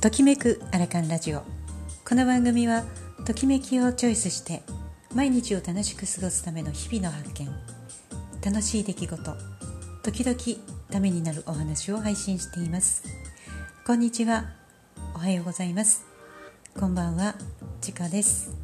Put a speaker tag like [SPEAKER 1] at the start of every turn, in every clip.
[SPEAKER 1] ときめくアラカンラジオ。この番組はときめきをチョイスして毎日を楽しく過ごすための日々の発見。楽しい出来事。時々ためになるお話を配信しています。こんにちは。おはようございます。こんばんは。ちかです。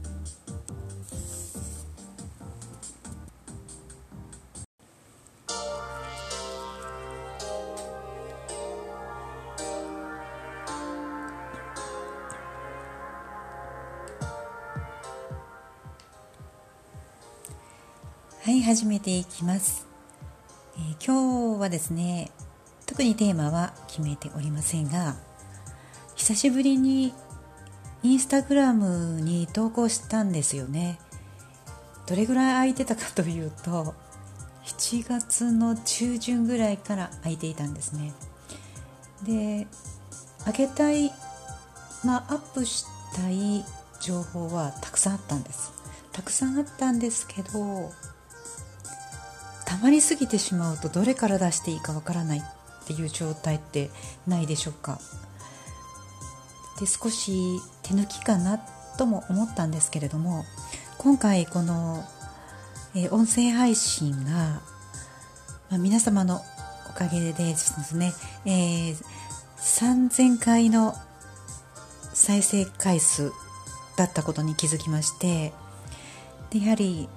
[SPEAKER 1] はい始めていきます、えー、今日はですね特にテーマは決めておりませんが久しぶりにインスタグラムに投稿したんですよね。どれぐらい空いてたかというと7月の中旬ぐらいから空いていたんですね。で開けたいまあアップしたい情報はたくさんあったんです。たくさんあったんですけどたまりすぎてしまうとどれから出していいかわからないっていう状態ってないでしょうか？で少し手抜きかなとも思ったんですけれども今回この、え、音声配信が、まあ、皆様のおかげでですね、えー、3000回の再生回数だったことに気づきましてでやはり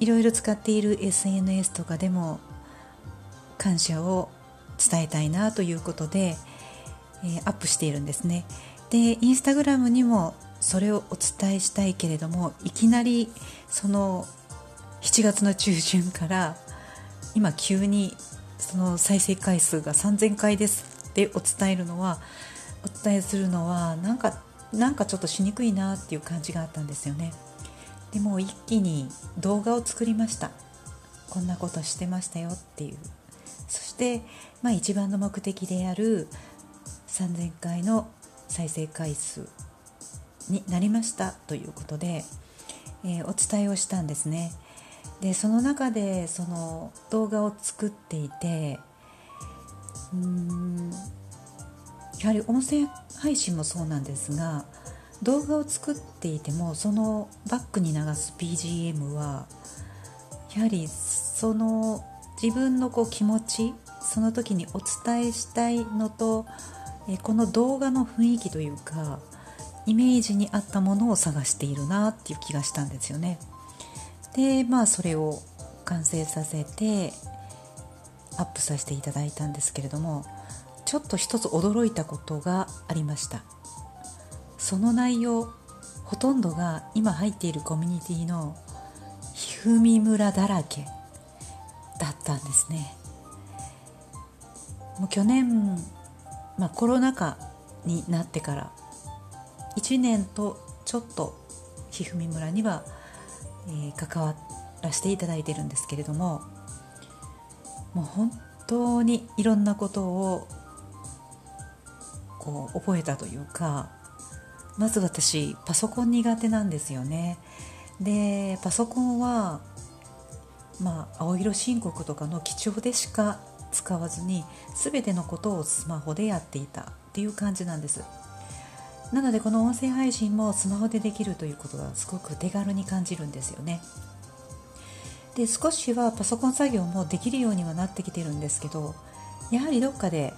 [SPEAKER 1] いろいろ使っている SNS とかでも感謝を伝えたいなということで、えー、アップしているんですねでインスタグラムにもそれをお伝えしたいけれどもいきなりその7月の中旬から今急にその再生回数が3000回ですってお伝えるのはお伝えするのはなんかなんかちょっとしにくいなっていう感じがあったんですよね。でも一気に動画を作りました。こんなことしてましたよっていう。そして、まあ、一番の目的である3000回の再生回数になりましたということで、えー、お伝えをしたんですね。でその中でその動画を作っていてうーんやはり音声配信もそうなんですが動画を作っていてもそのバックに流す BGM はやはりその自分のこう気持ちその時にお伝えしたいのとえこの動画の雰囲気というかイメージに合ったものを探しているなっていう気がしたんですよね。でまあそれを完成させてアップさせていただいたんですけれどもちょっと一つ驚いたことがありました。その内容ほとんどが今入っているコミュニティのひふみ村だらけだったんですね。もう去年、まあ、コロナ禍になってから1年とちょっとひふみ村には、えー、関わらせていただいてるんですけれどももう本当にいろんなことをこう覚えたというかまず私パソコン苦手なんですよね。でパソコンはまあ青色申告とかの基調でしか使わずに全てのことをスマホでやっていたっていう感じなんです。なのでこの音声配信もスマホでできるということがすごく手軽に感じるんですよね。で少しはパソコン作業もできるようにはなってきてるんですけどやはりどっかで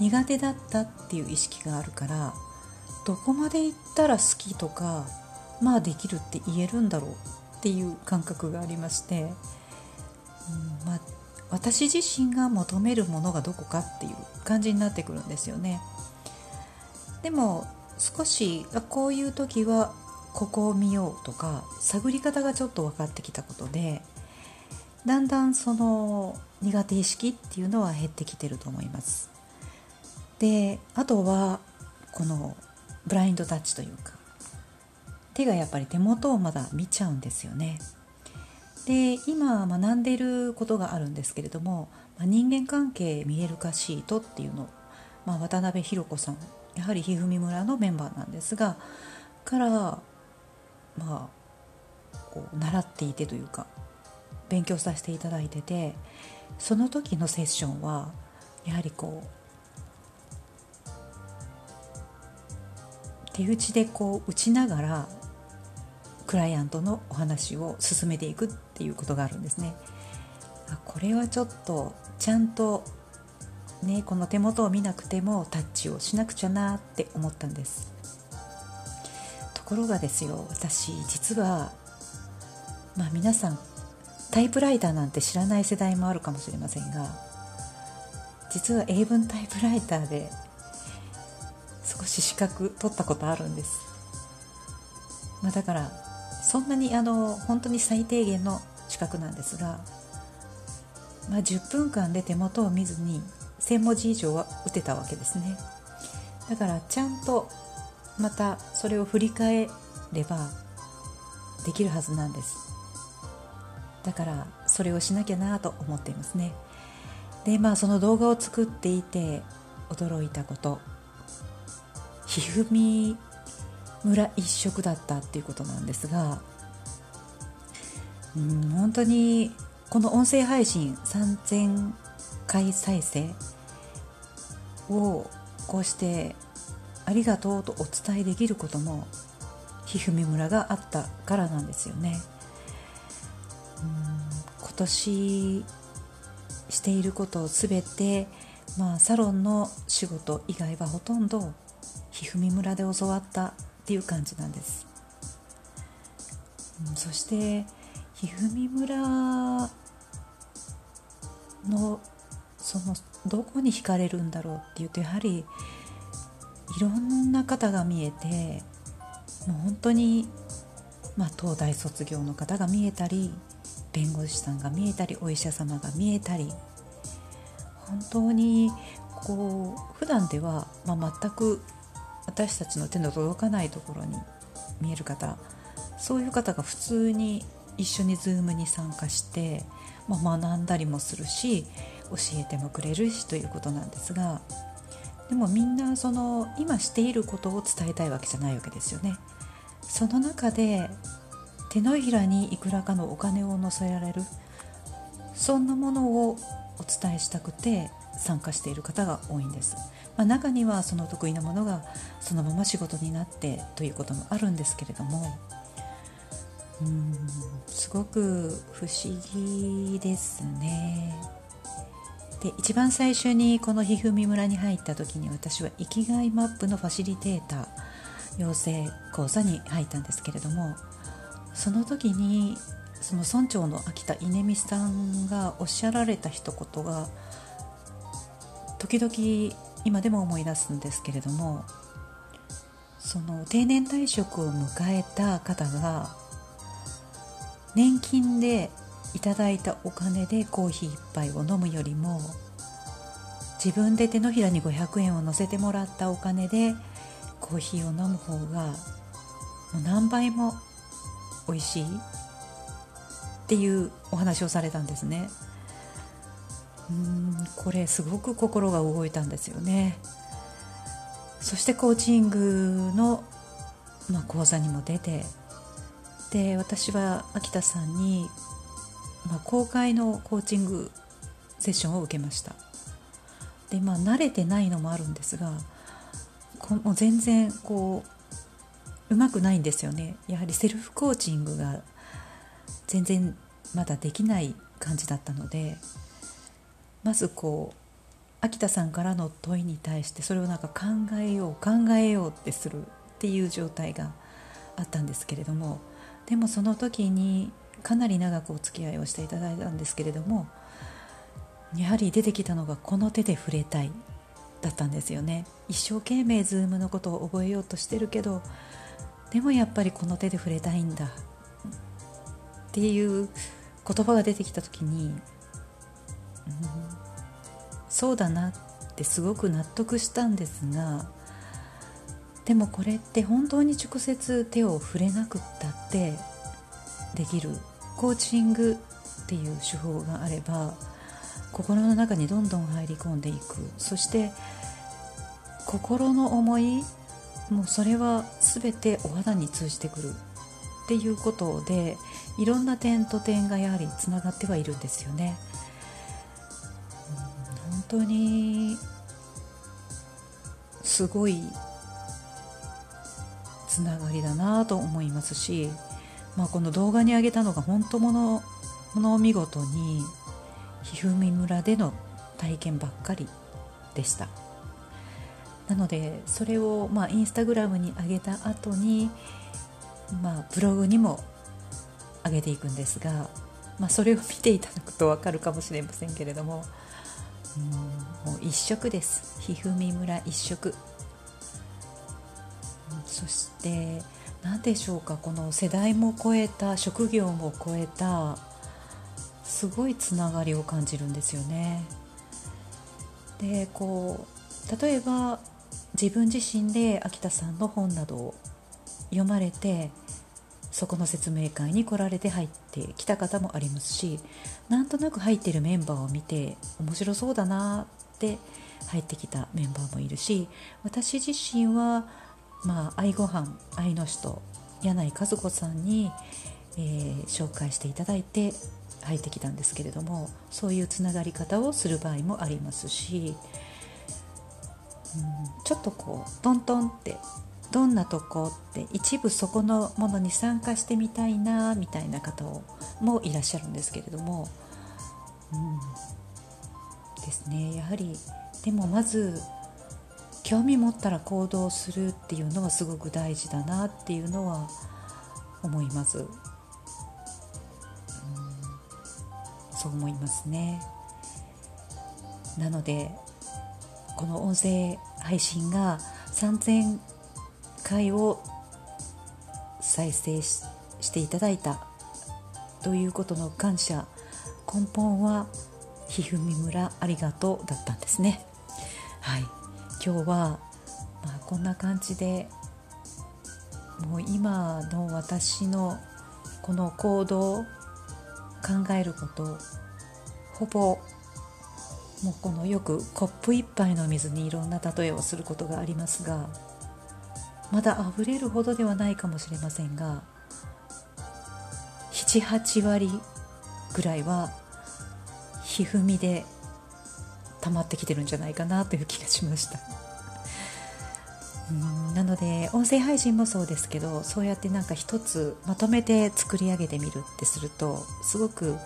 [SPEAKER 1] 苦手だったっていう意識があるからどこまで行ったら好きとかまあできるって言えるんだろうっていう感覚がありまして、うんまあ、私自身が求めるものがどこかっていう感じになってくるんですよね。でも少しこういう時はここを見ようとか探り方がちょっと分かってきたことでだんだんその苦手意識っていうのは減ってきてると思います。であとはこのブラインドタッチというか手がやっぱり手元をまだ見ちゃうんですよね。で今学んでいることがあるんですけれども、ま、人間関係見える化シートっていうのを、まあ、渡辺裕子さんやはりひふみ村のメンバーなんですがからまあこう習っていてというか勉強させていただいててその時のセッションはやはりこう手打ちでこう打ちながらクライアントのお話を進めていくっていうことがあるんですね。これはちょっとちゃんとねこの手元を見なくてもタッチをしなくちゃなって思ったんですところがですよ私実はまあ皆さんタイプライターなんて知らない世代もあるかもしれませんが実は英文タイプライターで少し資格取ったことあるんです、まあ、だからそんなにあの本当に最低限の資格なんですが、まあ、10分間で手元を見ずに1000文字以上は打てたわけですね。だからちゃんとまたそれを振り返ればできるはずなんです。だからそれをしなきゃなと思っていますね。でまあその動画を作っていて驚いたこと。ひふみ村一色だったっていうことなんですがうん本当にこの音声配信3000回再生をこうしてありがとうとお伝えできることもひふみ村があったからなんですよね。うん今年していることを全て、まあ、サロンの仕事以外はほとんどひふみ村で教わったっていう感じなんです、うん、そしてひふみ村のそのどこに惹かれるんだろうっていうとやはりいろんな方が見えてもう本当に、まあ、東大卒業の方が見えたり弁護士さんが見えたりお医者様が見えたり本当にこう普段では、まあ、全く私たちの手の届かないところに見える方そういう方が普通に一緒に Zoom に参加して、まあ、学んだりもするし教えてもくれるしということなんですがでもみんなその今していることを伝えたいわけじゃないわけですよね。その中で手のひらにいくらかのお金を乗せられるそんなものをお伝えしたくて参加している方が多いんです、まあ、中にはその得意なものがそのまま仕事になってということもあるんですけれどもうんすごく不思議ですね。で一番最初にこのひふみ村に入った時に私は生きがいマップのファシリテーター養成講座に入ったんですけれどもその時にその村長の秋田稲美さんがおっしゃられた一言が時々今でも思い出すんですけれどもその定年退職を迎えた方が年金でいただいたお金でコーヒー1杯を飲むよりも自分で手のひらに500円を乗せてもらったお金でコーヒーを飲む方がもう何倍も美味しいっていうお話をされたんですね。うんこれすごく心が動いたんですよね。そしてコーチングの、まあ、講座にも出てで私は秋田さんに、まあ、公開のコーチングセッションを受けました。でまあ慣れてないのもあるんですがこもう全然こううまくないんですよね。やはりセルフコーチングが全然まだできない感じだったのでまずこう秋田さんからの問いに対してそれをなんか考えよう考えようってするっていう状態があったんですけれどもでもその時にかなり長くお付き合いをしていただいたんですけれどもやはり出てきたのがこの手で触れたいだったんですよね。一生懸命ズームのことを覚えようとしてるけどでもやっぱりこの手で触れたいんだっていう言葉が出てきた時に、そうだなってすごく納得したん。ですがでもこれって本当に直接手を触れなくったってできるコーチングっていう手法があれば心の中にどん。どん。入り込ん。でいくそして心の思いもうそれは全てお肌に通じてくるっていうことでいろん。な点と点がやはりつながってはいるん。ですよね。当にすごいつながりだなと思いますし、まあ、この動画に上げたのが本当ものも見事にひふみ村での体験ばっかりでした。なのでそれをまあインスタグラムに上げた後にまあブログにも上げていくんですが、まあ、それを見ていただくと分かるかもしれませんけれどももう一色ですひふみ村一色そして何でしょうかこの世代も超えた職業も超えたすごいつながりを感じるんですよね。でこう例えば自分自身で秋田さんの本などを読まれてそこの説明会に来られて入ってきた方もありますしなんとなく入ってるメンバーを見て面白そうだなって入ってきたメンバーもいるし私自身は、まあ、愛ごはん愛の人柳井和子さんに、えー、紹介していただいて入ってきたんですけれどもそういうつながり方をする場合もありますし、うん、ちょっとこうトントンってどんなとこって一部そこのものに参加してみたいなみたいな方もいらっしゃるんですけれども、うん、ですね。やはりでもまず興味持ったら行動するっていうのはすごく大事だなっていうのは思います。うん。そう思いますね。なのでこの音声配信が3000回を再生していただいたということの感謝根本はひふみ村ありがとうだったんですね。はい。今日は、まあ、こんな感じでもう今の私のこの行動考えることほぼもうこのよくコップ一杯の水にいろんな例えをすることがありますがまだ溢れるほどではないかもしれませんが78割ぐらいはひふみで溜まってきてるんじゃないかなという気がしましたうんなので音声配信もそうですけどそうやってなんか一つまとめて作り上げてみるってするとすごく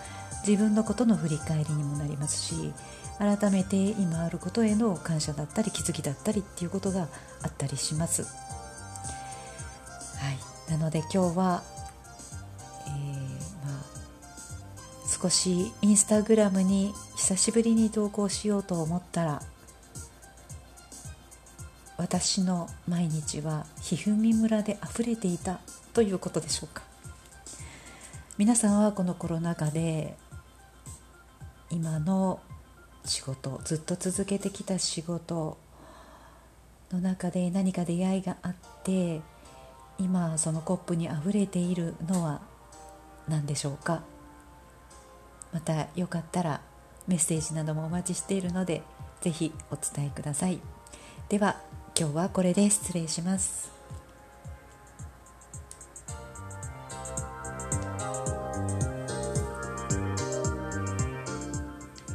[SPEAKER 1] 自分のことの振り返りにもなりますし改めて今あることへの感謝だったり気づきだったりっていうことがあったりします。なので今日は、えー、まあ、少しインスタグラムに久しぶりに投稿しようと思ったら私の毎日はひふみ村で溢れていたということでしょうか。皆さんはこのコロナ禍で今の仕事ずっと続けてきた仕事の中で何か出会いがあって今そのコップにあふれているのは何でしょうか？またよかったらメッセージなどもお待ちしているので是非お伝えください。では今日はこれで失礼します。